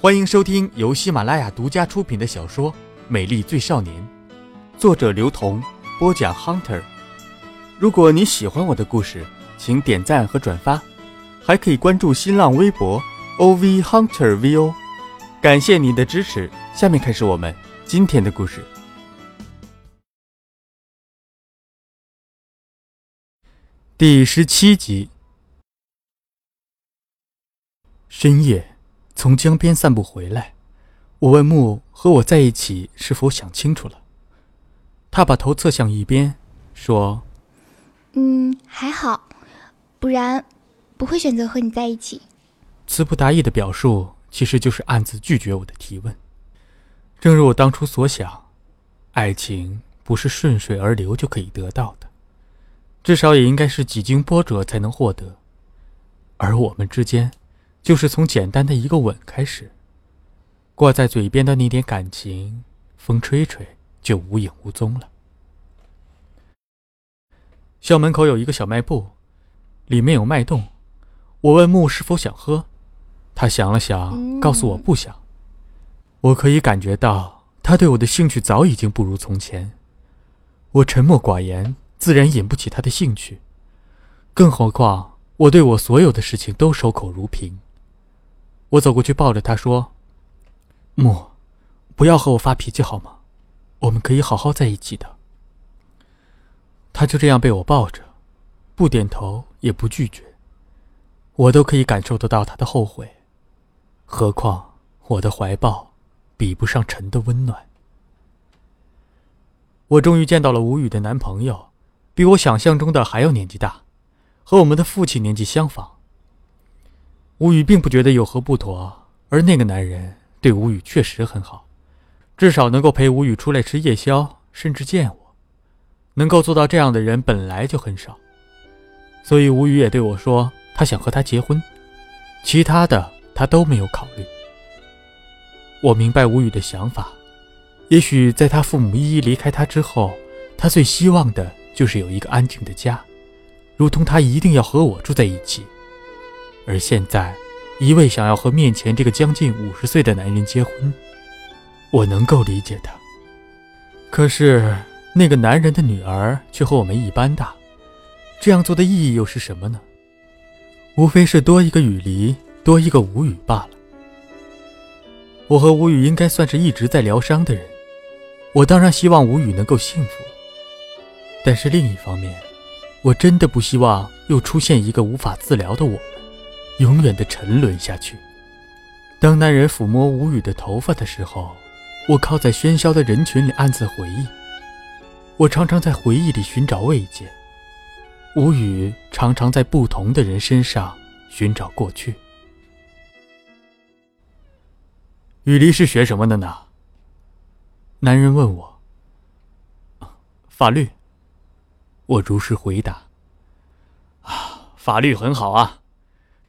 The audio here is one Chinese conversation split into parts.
欢迎收听由喜马拉雅独家出品的小说《美丽最少年》，作者刘同，播讲 Hunter。如果你喜欢我的故事，请点赞和转发，还可以关注新浪微博 OV Hunter VO。感谢您的支持，下面开始我们今天的故事。第十七集。深夜，从江边散步回来，我问木和我在一起是否想清楚了。他把头侧向一边，说：“嗯，还好，不然不会选择和你在一起。”词不达意的表述，其实就是暗自拒绝我的提问。正如我当初所想，爱情不是顺水而流就可以得到的，至少也应该是几经波折才能获得。而我们之间。就是从简单的一个吻开始，挂在嘴边的那点感情，风吹吹就无影无踪了。校门口有一个小卖部，里面有脉动。我问木是否想喝，他想了想，告诉我不想。我可以感觉到他对我的兴趣早已经不如从前。我沉默寡言，自然引不起他的兴趣。更何况我对我所有的事情都守口如瓶。我走过去抱着他说：“木，不要和我发脾气好吗？我们可以好好在一起的。”他就这样被我抱着，不点头也不拒绝。我都可以感受得到他的后悔，何况我的怀抱比不上陈的温暖。我终于见到了吴宇的男朋友，比我想象中的还要年纪大，和我们的父亲年纪相仿。吴宇并不觉得有何不妥，而那个男人对吴宇确实很好，至少能够陪吴宇出来吃夜宵，甚至见我。能够做到这样的人本来就很少，所以吴宇也对我说，他想和他结婚，其他的他都没有考虑。我明白吴宇的想法，也许在他父母一一离开他之后，他最希望的就是有一个安静的家，如同他一定要和我住在一起。而现在，一味想要和面前这个将近五十岁的男人结婚，我能够理解他。可是那个男人的女儿却和我们一般大，这样做的意义又是什么呢？无非是多一个雨离，多一个无语罢了。我和吴宇应该算是一直在疗伤的人，我当然希望吴宇能够幸福。但是另一方面，我真的不希望又出现一个无法自疗的我。永远的沉沦下去。当男人抚摸吴宇的头发的时候，我靠在喧嚣的人群里暗自回忆。我常常在回忆里寻找慰藉，吴宇常常在不同的人身上寻找过去。雨离是学什么的呢？男人问我。法律。我如实回答。啊，法律很好啊。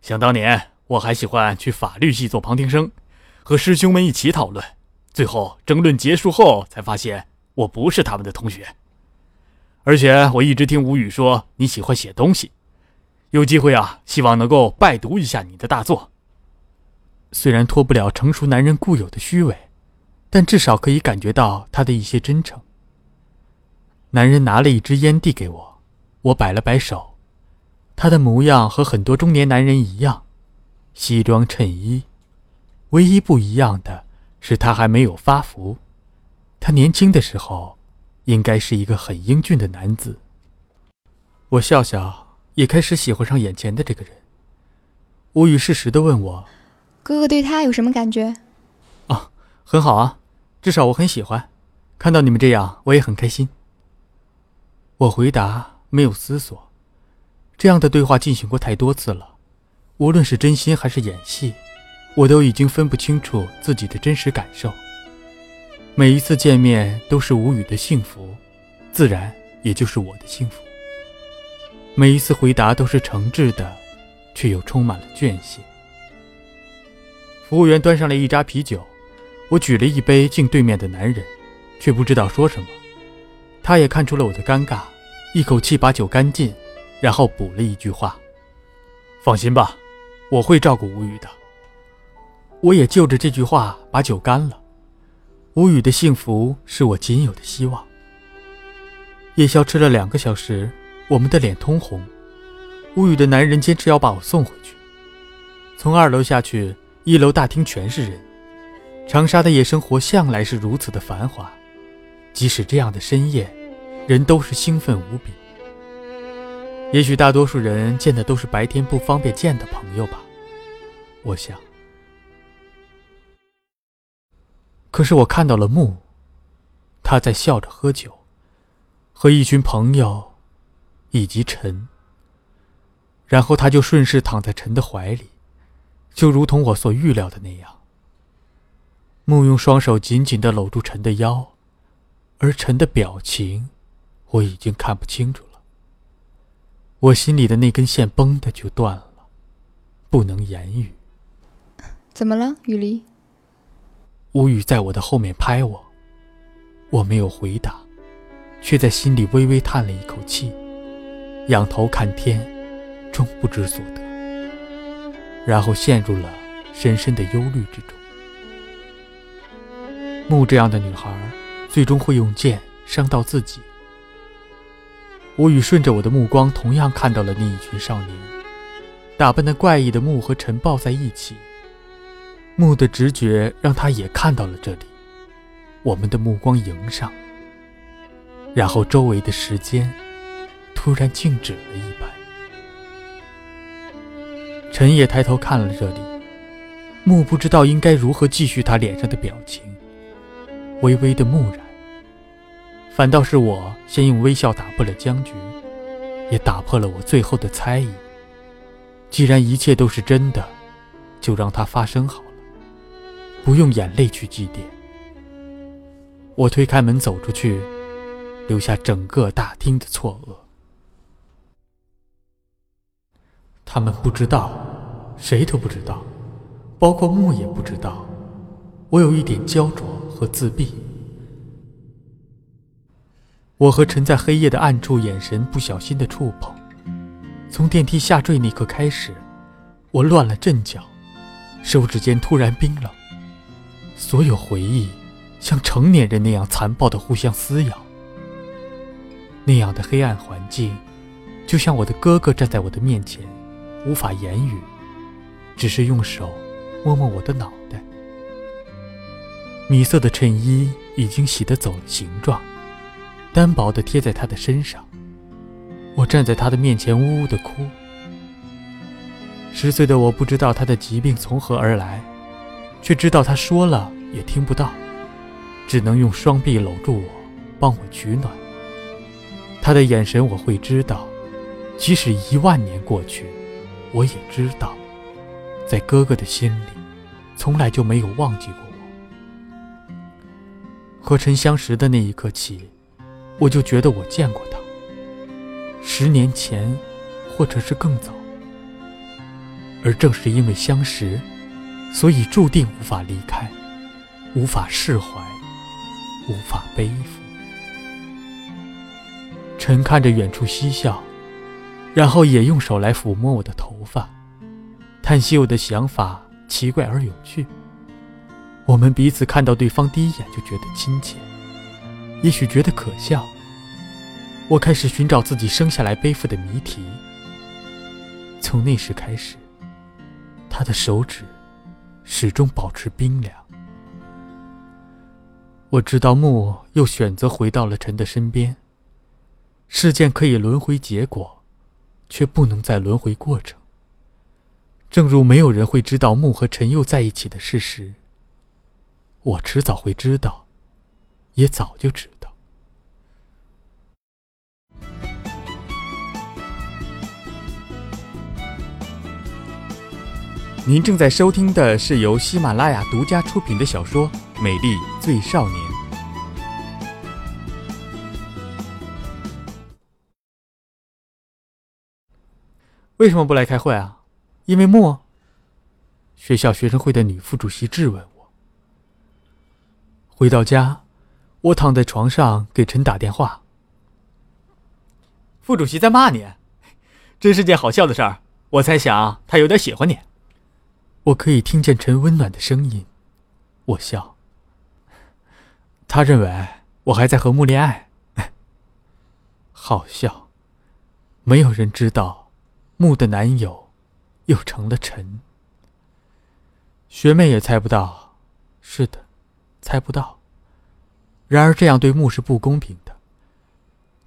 想当年，我还喜欢去法律系做旁听生，和师兄们一起讨论。最后争论结束后，才发现我不是他们的同学。而且我一直听吴宇说你喜欢写东西，有机会啊，希望能够拜读一下你的大作。虽然脱不了成熟男人固有的虚伪，但至少可以感觉到他的一些真诚。男人拿了一支烟递给我，我摆了摆手。他的模样和很多中年男人一样，西装衬衣，唯一不一样的是他还没有发福。他年轻的时候，应该是一个很英俊的男子。我笑笑，也开始喜欢上眼前的这个人。无语适时的问我：“哥哥对他有什么感觉？”“啊，很好啊，至少我很喜欢。看到你们这样，我也很开心。”我回答，没有思索。这样的对话进行过太多次了，无论是真心还是演戏，我都已经分不清楚自己的真实感受。每一次见面都是无语的幸福，自然也就是我的幸福。每一次回答都是诚挚的，却又充满了倦怠。服务员端上来一扎啤酒，我举了一杯敬对面的男人，却不知道说什么。他也看出了我的尴尬，一口气把酒干尽。然后补了一句话：“放心吧，我会照顾吴宇的。”我也就着这句话把酒干了。吴语的幸福是我仅有的希望。夜宵吃了两个小时，我们的脸通红。吴语的男人坚持要把我送回去。从二楼下去，一楼大厅全是人。长沙的夜生活向来是如此的繁华，即使这样的深夜，人都是兴奋无比。也许大多数人见的都是白天不方便见的朋友吧，我想。可是我看到了木，他在笑着喝酒，和一群朋友，以及陈。然后他就顺势躺在陈的怀里，就如同我所预料的那样。木用双手紧紧的搂住陈的腰，而陈的表情，我已经看不清楚了。我心里的那根线崩的就断了，不能言语。怎么了，雨离？吴语在我的后面拍我，我没有回答，却在心里微微叹了一口气，仰头看天，终不知所得，然后陷入了深深的忧虑之中。木这样的女孩，最终会用剑伤到自己。吴语顺着我的目光，同样看到了那一群少年，打扮的怪异的木和陈抱在一起。木的直觉让他也看到了这里，我们的目光迎上，然后周围的时间突然静止了一般。陈也抬头看了这里，木不知道应该如何继续他脸上的表情，微微的木然。反倒是我先用微笑打破了僵局，也打破了我最后的猜疑。既然一切都是真的，就让它发生好了。不用眼泪去祭奠。我推开门走出去，留下整个大厅的错愕。他们不知道，谁都不知道，包括木也不知道。我有一点焦灼和自闭。我和陈在黑夜的暗处，眼神不小心的触碰。从电梯下坠那刻开始，我乱了阵脚，手指间突然冰冷。所有回忆，像成年人那样残暴的互相撕咬。那样的黑暗环境，就像我的哥哥站在我的面前，无法言语，只是用手摸摸我的脑袋。米色的衬衣已经洗得走了形状，单薄的贴在他的身上。我站在他的面前，呜呜的哭。十岁的我不知道他的疾病从何而来。却知道他说了也听不到，只能用双臂搂住我，帮我取暖。他的眼神我会知道，即使一万年过去，我也知道，在哥哥的心里，从来就没有忘记过我。和陈相识的那一刻起，我就觉得我见过他，十年前，或者是更早。而正是因为相识。所以注定无法离开，无法释怀，无法背负。陈看着远处嬉笑，然后也用手来抚摸我的头发，叹息我的想法奇怪而有趣。我们彼此看到对方第一眼就觉得亲切，也许觉得可笑。我开始寻找自己生下来背负的谜题。从那时开始，他的手指。始终保持冰凉。我知道木又选择回到了陈的身边。事件可以轮回结果，却不能再轮回过程。正如没有人会知道木和陈又在一起的事实。我迟早会知道，也早就知道。您正在收听的是由喜马拉雅独家出品的小说《美丽最少年》。为什么不来开会啊？因为木。学校学生会的女副主席质问我。回到家，我躺在床上给陈打电话。副主席在骂你，真是件好笑的事儿。我猜想他有点喜欢你。我可以听见陈温暖的声音。我笑。他认为我还在和木恋爱。好笑。没有人知道，木的男友又成了陈。学妹也猜不到。是的，猜不到。然而这样对木是不公平的。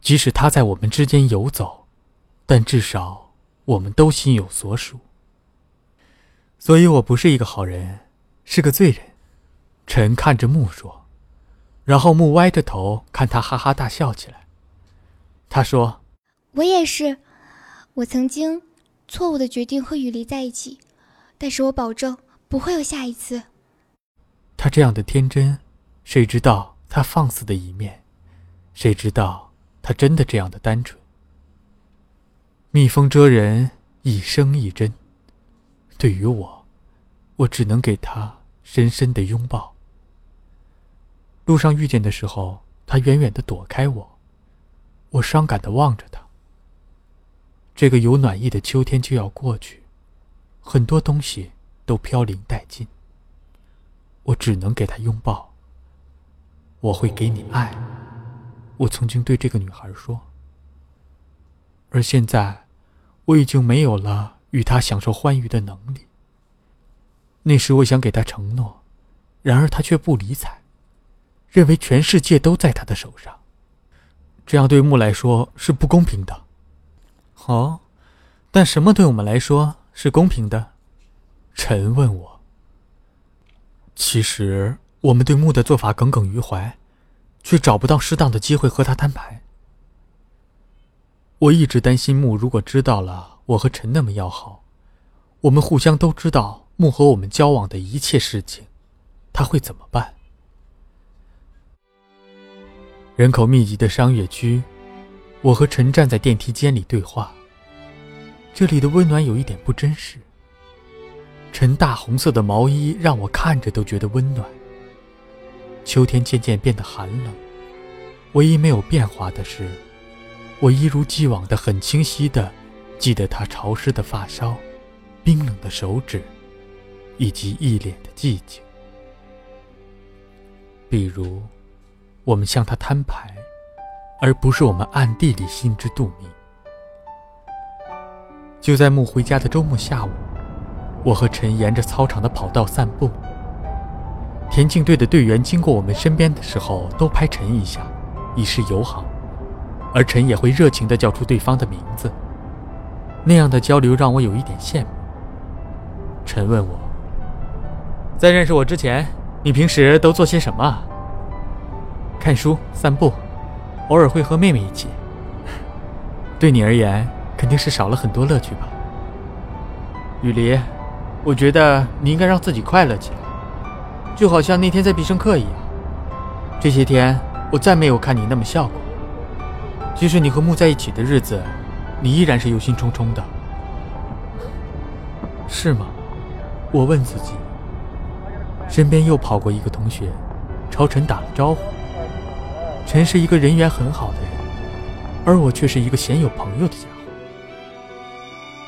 即使他在我们之间游走，但至少我们都心有所属。所以我不是一个好人，是个罪人。陈看着木说，然后木歪着头看他，哈哈大笑起来。他说：“我也是，我曾经错误的决定和雨梨在一起，但是我保证不会有下一次。”他这样的天真，谁知道他放肆的一面？谁知道？他真的这样的单纯。蜜蜂蛰人一生一针，对于我，我只能给他深深的拥抱。路上遇见的时候，他远远的躲开我，我伤感的望着他。这个有暖意的秋天就要过去，很多东西都飘零殆尽。我只能给他拥抱。我会给你爱。我曾经对这个女孩说，而现在，我已经没有了与她享受欢愉的能力。那时我想给她承诺，然而她却不理睬，认为全世界都在她的手上。这样对木来说是不公平的。哦，但什么对我们来说是公平的？陈问我。其实我们对木的做法耿耿于怀。却找不到适当的机会和他摊牌。我一直担心木如果知道了我和陈那么要好，我们互相都知道木和我们交往的一切事情，他会怎么办？人口密集的商业区，我和陈站在电梯间里对话。这里的温暖有一点不真实。陈大红色的毛衣让我看着都觉得温暖。秋天渐渐变得寒冷，唯一没有变化的是，我一如既往的很清晰的记得他潮湿的发梢、冰冷的手指，以及一脸的寂静。比如，我们向他摊牌，而不是我们暗地里心知肚明。就在木回家的周末下午，我和陈沿着操场的跑道散步。田径队的队员经过我们身边的时候，都拍陈一下，以示友好，而陈也会热情地叫出对方的名字。那样的交流让我有一点羡慕。陈问我，在认识我之前，你平时都做些什么？看书、散步，偶尔会和妹妹一起。对你而言，肯定是少了很多乐趣吧？雨梨，我觉得你应该让自己快乐起来。就好像那天在必胜客一样，这些天我再没有看你那么笑过。即使你和木在一起的日子，你依然是忧心忡忡的，是吗？我问自己。身边又跑过一个同学，朝陈打了招呼。陈是一个人缘很好的人，而我却是一个鲜有朋友的家伙。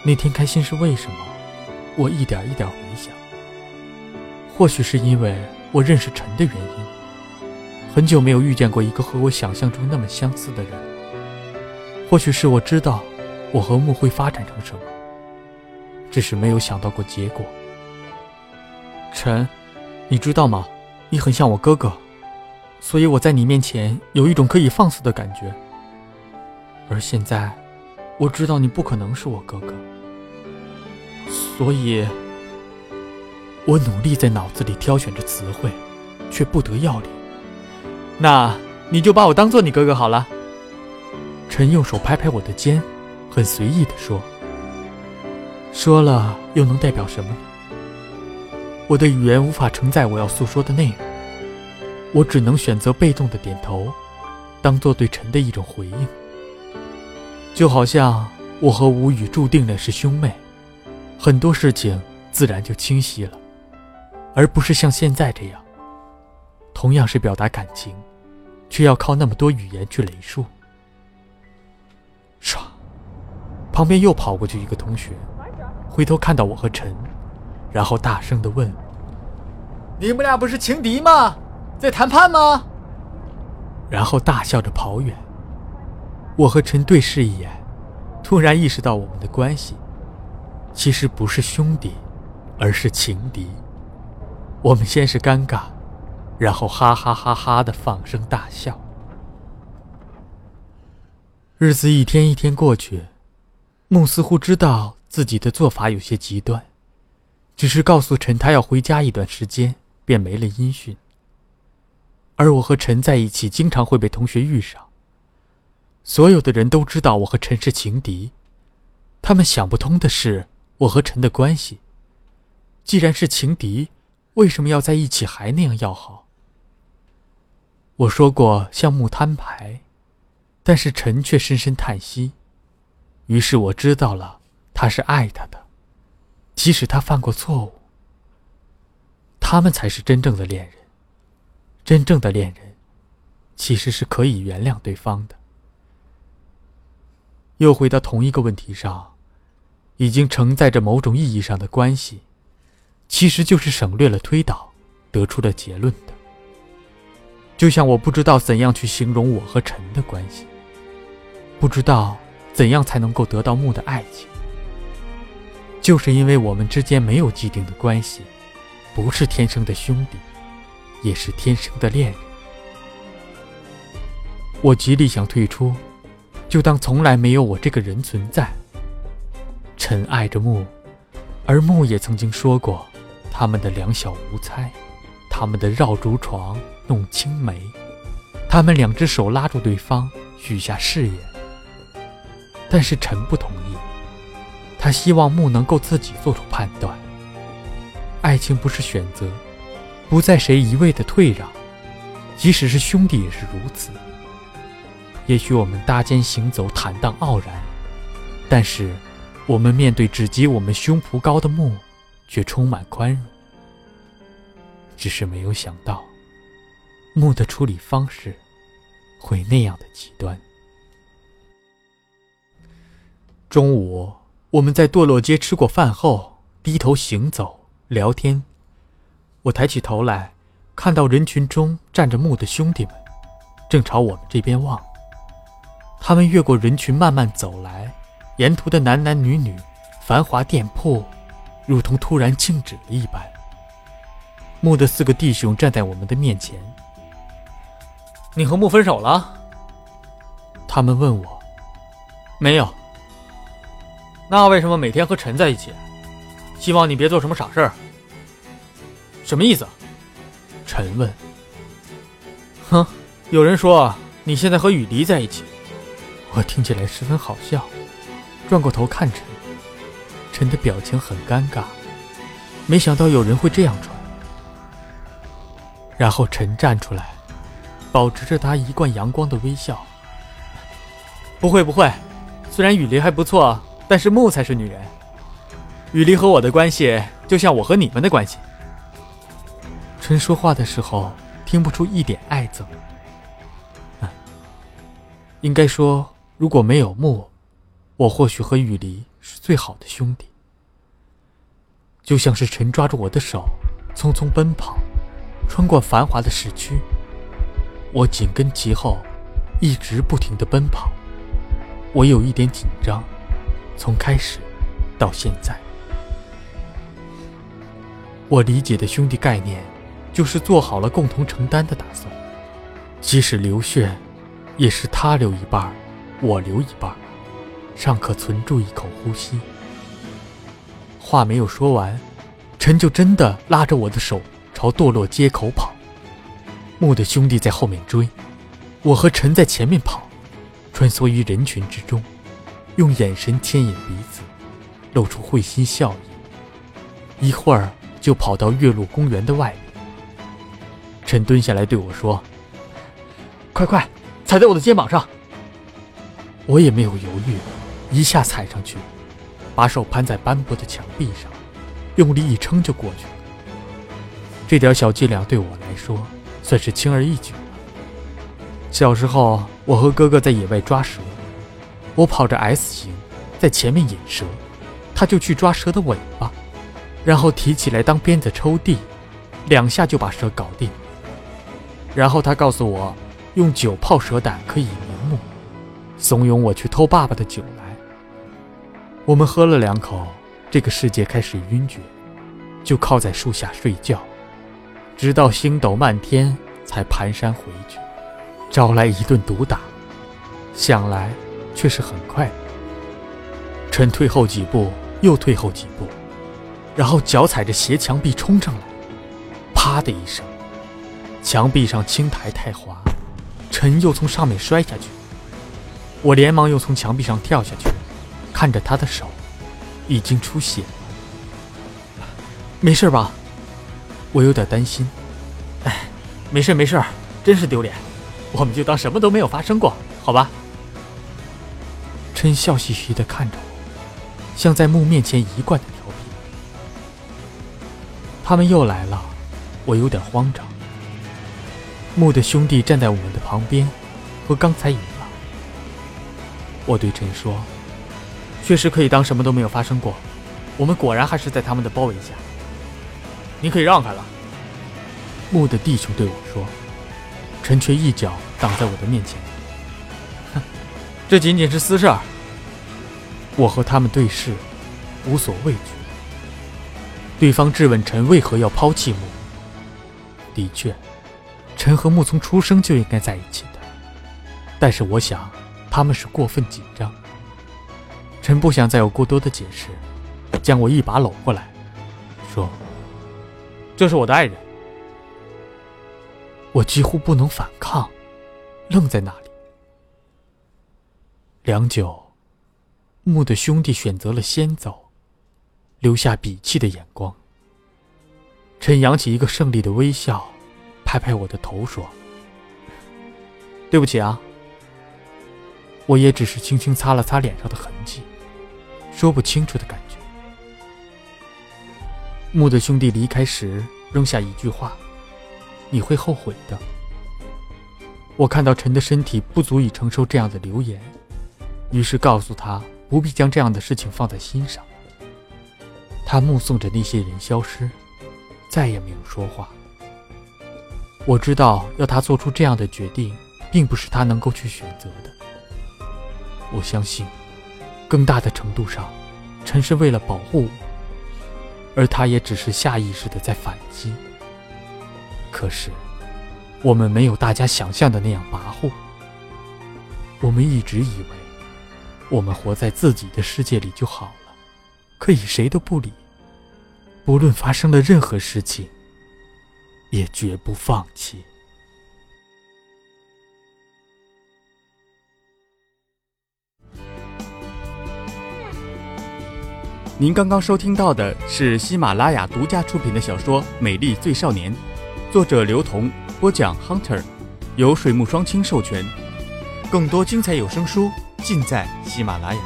那天开心是为什么？我一点一点回。或许是因为我认识陈的原因，很久没有遇见过一个和我想象中那么相似的人。或许是我知道我和木会发展成什么，只是没有想到过结果。陈，你知道吗？你很像我哥哥，所以我在你面前有一种可以放肆的感觉。而现在，我知道你不可能是我哥哥，所以。我努力在脑子里挑选着词汇，却不得要领。那你就把我当做你哥哥好了。陈用手拍拍我的肩，很随意地说：“说了又能代表什么呢？我的语言无法承载我要诉说的内容，我只能选择被动的点头，当做对陈的一种回应。就好像我和吴语注定的是兄妹，很多事情自然就清晰了。”而不是像现在这样，同样是表达感情，却要靠那么多语言去累述。唰，旁边又跑过去一个同学，回头看到我和陈，然后大声的问：“你们俩不是情敌吗？在谈判吗？”然后大笑着跑远。我和陈对视一眼，突然意识到我们的关系其实不是兄弟，而是情敌。我们先是尴尬，然后哈哈哈哈的放声大笑。日子一天一天过去，木似乎知道自己的做法有些极端，只是告诉陈他要回家一段时间，便没了音讯。而我和陈在一起，经常会被同学遇上。所有的人都知道我和陈是情敌，他们想不通的是我和陈的关系。既然是情敌，为什么要在一起还那样要好？我说过向木摊牌。但是陈却深深叹息，于是我知道了，他是爱他的，即使他犯过错误。他们才是真正的恋人，真正的恋人，其实是可以原谅对方的。又回到同一个问题上，已经承载着某种意义上的关系，其实就是省略了推导，得出了结论的。就像我不知道怎样去形容我和陈的关系。不知道怎样才能够得到木的爱情，就是因为我们之间没有既定的关系，不是天生的兄弟，也是天生的恋人。我极力想退出，就当从来没有我这个人存在。陈爱着木，而木也曾经说过，他们的两小无猜，他们的绕竹床弄青梅，他们两只手拉住对方，许下誓言。但是陈不同意，他希望木能够自己做出判断。爱情不是选择，不在谁一味的退让，即使是兄弟也是如此。也许我们搭肩行走，坦荡傲然，但是我们面对只及我们胸脯高的木，却充满宽容。只是没有想到，木的处理方式会那样的极端。中午，我们在堕落街吃过饭后，低头行走聊天。我抬起头来，看到人群中站着木的兄弟们，正朝我们这边望。他们越过人群慢慢走来，沿途的男男女女、繁华店铺，如同突然静止了一般。木的四个弟兄站在我们的面前。你和木分手了？他们问我。没有。那为什么每天和陈在一起？希望你别做什么傻事儿。什么意思？陈问。哼，有人说你现在和雨梨在一起，我听起来十分好笑，转过头看陈，陈的表情很尴尬，没想到有人会这样传。然后陈站出来，保持着他一贯阳光的微笑。不会不会，虽然雨梨还不错。但是木才是女人，雨梨和我的关系就像我和你们的关系。陈说话的时候听不出一点爱憎。应该说，如果没有木，我或许和雨梨是最好的兄弟。就像是陈抓住我的手，匆匆奔跑，穿过繁华的市区，我紧跟其后，一直不停的奔跑。我有一点紧张。从开始到现在，我理解的兄弟概念，就是做好了共同承担的打算，即使流血，也是他流一半，我流一半，尚可存住一口呼吸。话没有说完，陈就真的拉着我的手朝堕落街口跑，木的兄弟在后面追，我和陈在前面跑，穿梭于人群之中。用眼神牵引彼此，露出会心笑意。一会儿就跑到岳麓公园的外面。陈蹲下来对我说：“快快，踩在我的肩膀上。”我也没有犹豫，一下踩上去，把手攀在斑驳的墙壁上，用力一撑就过去了。这点小伎俩对我来说算是轻而易举了。小时候，我和哥哥在野外抓蛇。我跑着 S 型，在前面引蛇，他就去抓蛇的尾巴。然后提起来当鞭子抽地，两下就把蛇搞定。然后他告诉我，用酒泡蛇胆可以明目，怂恿我去偷爸爸的酒来。我们喝了两口，这个世界开始晕厥，就靠在树下睡觉，直到星斗漫天才蹒跚回去，招来一顿毒打。想来却是很快。臣退后几步，又退后几步，然后脚踩着斜墙壁冲上来，啪的一声，墙壁上青苔太滑，臣又从上面摔下去。我连忙又从墙壁上跳下去，看着他的手，已经出血了。没事吧？我有点担心。哎，没事没事，真是丢脸。我们就当什么都没有发生过，好吧？琛笑嘻嘻的看着我，像在木面前一贯的调皮。他们又来了，我有点慌张。木的兄弟站在我们的旁边，和刚才一样。我对陈说：“确实可以当什么都没有发生过。我们果然还是在他们的包围下。你可以让开了。”木的弟兄对我说，陈却一脚挡在我的面前。哼，这仅仅是私事儿。我和他们对视，无所畏惧。对方质问陈为何要抛弃木。的确，陈和木从出生就应该在一起的。但是我想，他们是过分紧张。陈不想再有过多的解释，将我一把搂过来，说：“这是我的爱人。”我几乎不能反抗，愣在那里。良久。木的兄弟选择了先走，留下鄙弃的眼光。陈扬起一个胜利的微笑，拍拍我的头说：“对不起啊。”我也只是轻轻擦了擦脸上的痕迹，说不清楚的感觉。木的兄弟离开时扔下一句话：“你会后悔的。”我看到陈的身体不足以承受这样的流言，于是告诉他。不必将这样的事情放在心上。他目送着那些人消失，再也没有说话。我知道，要他做出这样的决定，并不是他能够去选择的。我相信，更大的程度上，陈是为了保护我，而他也只是下意识的在反击。可是，我们没有大家想象的那样跋扈。我们一直以为。我们活在自己的世界里就好了，可以谁都不理。不论发生了任何事情，也绝不放弃。您刚刚收听到的是喜马拉雅独家出品的小说《美丽最少年》，作者刘同，播讲 Hunter，由水木双清授权。更多精彩有声书。尽在喜马拉雅。